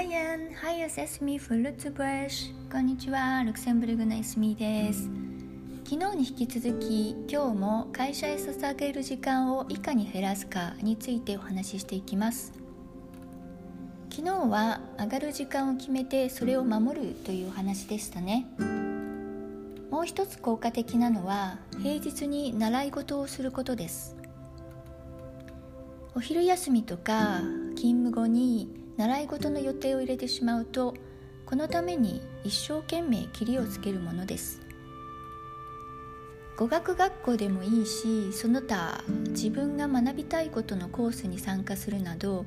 ハイエン、ハイエスエスミフルーツブレッシュ。こんにちは、ルクセンブルグのエスミです。昨日に引き続き、今日も会社へ捧げる時間をいかに減らすかについてお話ししていきます。昨日は上がる時間を決めてそれを守るというお話でしたね。もう一つ効果的なのは平日に習い事をすることですお昼休みとか勤務後に習い事の予定を入れてしまうとこのために一生懸命切りをつけるものです。語学学校でもいいしその他自分が学びたいことのコースに参加するなど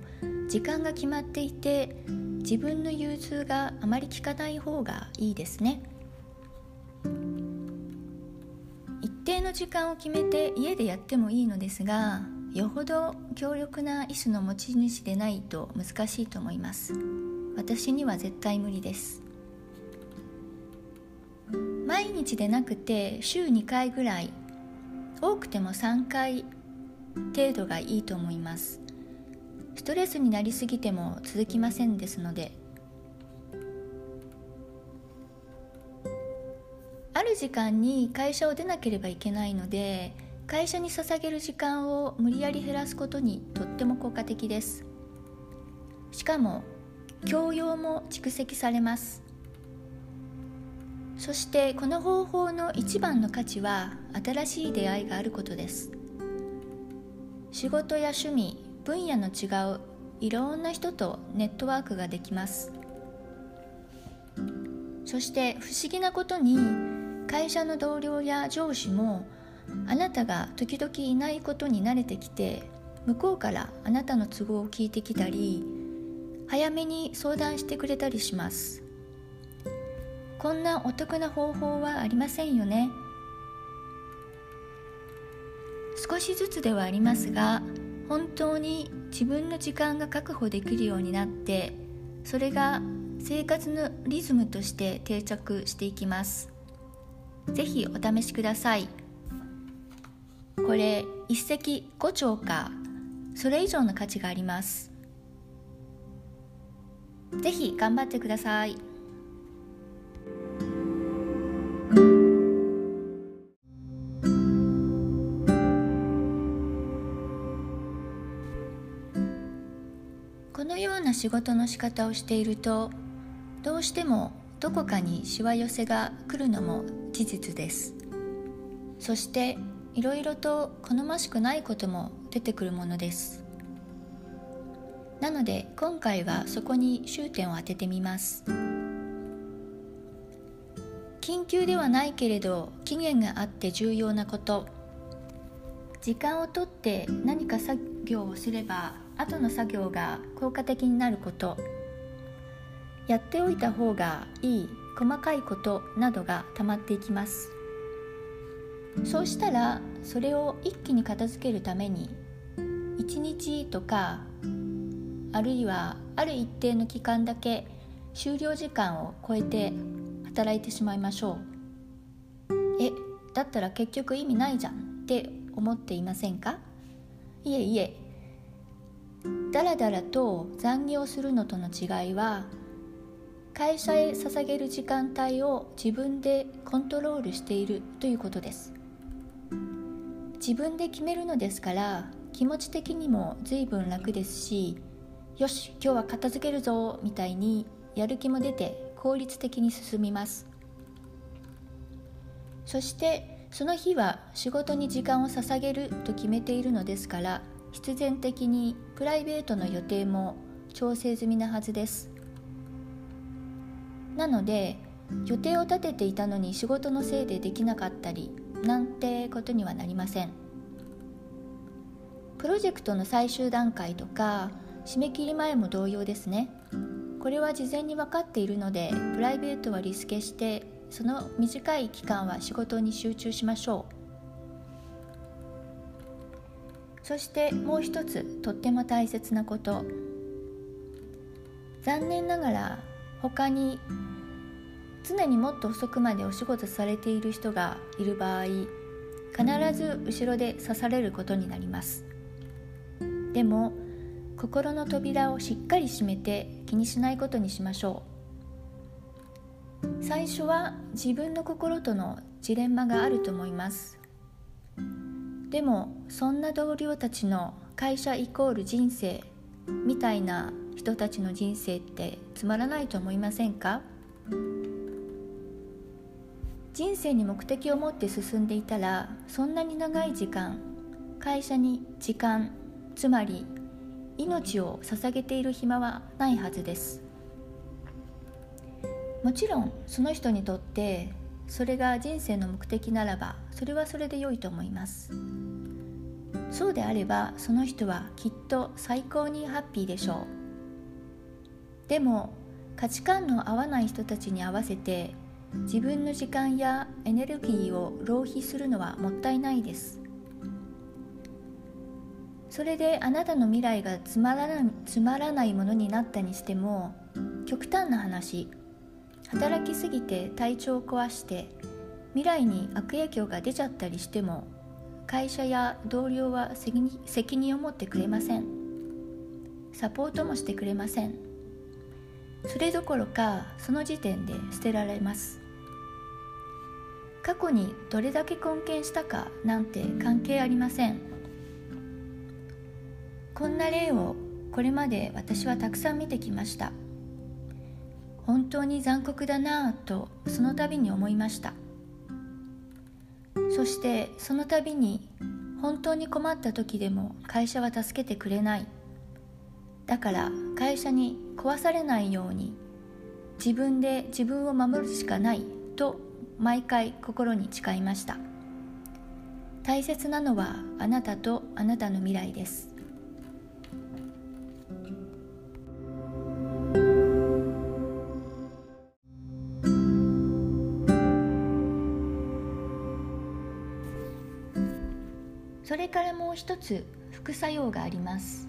時間が決まっていて自分の融通があまり効かない方がいいですね。一定の時間を決めて家でやってもいいのですがよほど強力な意志の持ち主でないと難しいと思います。私には絶対無理です。毎日でなくて週2回ぐらい多くても3回程度がいいと思います。ストレスになりすぎても続きませんですので。ある時間に会社を出なければいけないので会社に捧げる時間を無理やり減らすことにとっても効果的です。しかも教養も蓄積されます。そしてこの方法の一番の価値は新しい出会いがあることです。仕事や趣味分野の違ういろんな人とネットワークができます。そして不思議なことに会社の同僚や上司もあなたが時々いないことに慣れてきて向こうからあなたの都合を聞いてきたり早めに相談してくれたりします。こんなお得な方法はありませんよね。少しずつではありますが本当に自分の時間が確保できるようになってそれが生活のリズムとして定着していきます。是非お試しください。これ一石五鳥か。それ以上の価値があります。ぜひ頑張ってください。このような仕事の仕方をしているとどうしてもどこかにしわ寄せが来るのも事実です。そしていろいろと好ましくないことも出てくるものです。なので今回はそこに終点を当ててみます。緊急ではないけれど期限があって重要なこと。時間をとって何か作業をすれば後の作業が効果的になること。やっておいた方がいい細かいことなどがたまっていきます。そうしたらそれを一気に片付けるために1日とかあるいはある一定の期間だけ終了時間を超えて働いてしまいましょう。えだったら結局意味ないじゃんって思っていませんか？いえいえ。だらだらと残業するのとの違いは会社へ捧げる時間帯を自分でコントロールしているということです。自分で決めるのですから気持ち的にも随分楽ですしよし今日は片付けるぞみたいにやる気も出て効率的に進みます。そしてその日は仕事に時間を捧げると決めているのですから必然的にプライベートの予定も調整済みなはずです。なので予定を立てていたのに仕事のせいでできなかったりなんてことにはなりません。プロジェクトの最終段階とか締め切り前も同様ですね。これは事前に分かっているのでプライベートはリスケしてその短い期間は仕事に集中しましょう。そしてもう一つとっても大切なこと。残念ながら他に常にもっと遅くまでお仕事されている人がいる場合必ず後ろで刺されることになります。でも心の扉をしっかり閉めて気にしないことにしましょう。最初は自分の心とのジレンマがあると思います。でもそんな同僚たちの会社イコール人生みたいな人たちの人生ってつまらないと思いませんか？人生に目的を持って進んでいたらそんなに長い時間会社に時間つまり命を捧げている暇はないはずです。もちろんその人にとってそれが人生の目的ならばそれはそれで良いと思います。そうであればその人はきっと最高にハッピーでしょう。でも価値観の合わない人たちに合わせて自分の時間やエネルギーを浪費するのはもったいないです。それであなたの未来がつまらないつまらないものになったにしても極端な話働きすぎて体調を壊して未来に悪影響が出ちゃったりしても会社や同僚は責任を持ってくれません。サポートもしてくれません。それどころかその時点で捨てられます。過去にどれだけ貢献したかなんて関係ありません。こんな例をこれまで私はたくさん見てきました。本当に残酷だなぁとその度に思いました。そしてその度に本当に困った時でも会社は助けてくれない。だから会社に壊されないように自分で自分を守るしかないと毎回心に誓いました。大切なのはあなたとあなたの未来です。それからもう一つ副作用があります。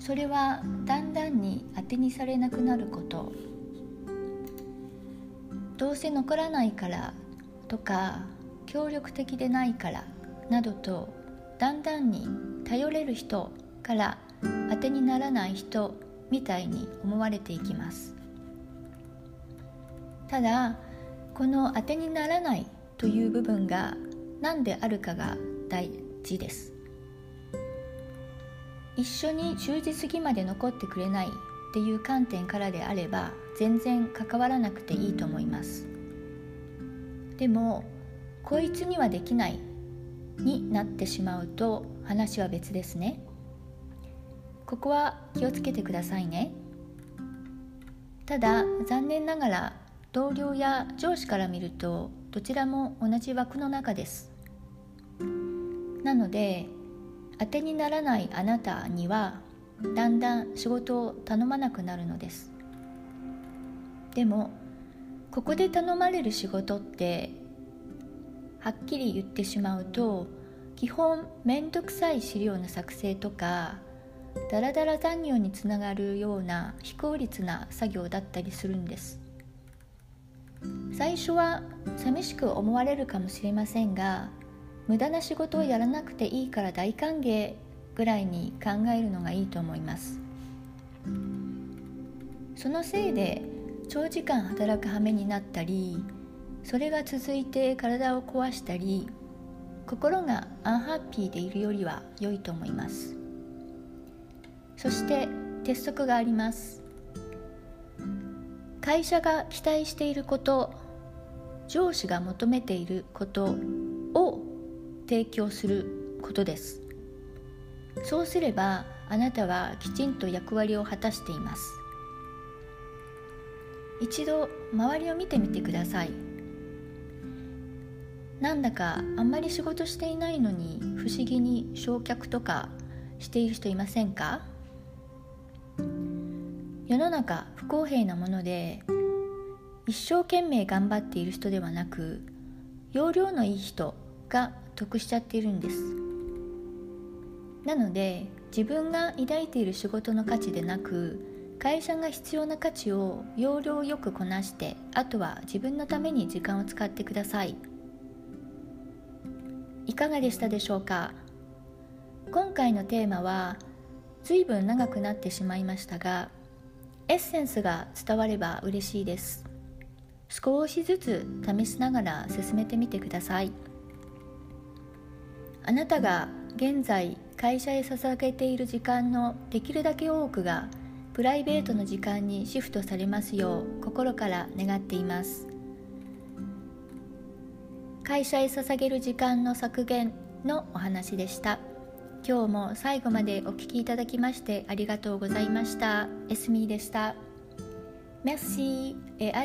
それはだんだんに当てにされなくなること。どうせ残らないからとか協力的でないからなどとだんだんに頼れる人から当てにならない人みたいに思われていきます。ただこの当てにならないという部分が何であるかが大事です。一緒に10時過ぎまで残ってくれないっていう観点からであれば全然関わらなくていいと思います。でもこいつにはできないになってしまうと話は別ですね。ここは気をつけてくださいね。ただ残念ながら同僚や上司から見るとどちらも同じ枠の中です。なので当てにならないあなたにはだんだん仕事を頼まなくなるのです。でもここで頼まれる仕事ってはっきり言ってしまうと基本面倒くさい資料の作成とかダラダラ残業につながるような非効率な作業だったりするんです。最初は寂しく思われるかもしれませんが無駄な仕事をやらなくていいから大歓迎ぐらいに考えるのがいいと思います。そのせいで長時間働く羽目になったりそれが続いて体を壊したり心がアンハッピーでいるよりは良いと思います。そして鉄則があります。会社が期待していること上司が求めていることを提供することです。そうすればあなたはきちんと役割を果たしています。一度周りを見てみてください。なんだかあんまり仕事していないのに不思議に焼却とかしている人いませんか？世の中不公平なもので一生懸命頑張っている人ではなく容量のいい人が得しちゃっているんです。なので自分が抱いている仕事の価値でなく会社が必要な価値を要領よくこなしてあとは自分のために時間を使ってください。いかがでしたでしょうか？今回のテーマは随分長くなってしまいましたがエッセンスが伝われば嬉しいです。少しずつ試しながら進めてみてください。あなたが現在会社へ捧げている時間のできるだけ多くがプライベートの時間にシフトされますよう心から願っています。会社へ捧げる時間の削減のお話でした。今日も最後までお聴きいただきましてありがとうございました。エスミーでした。Merci et à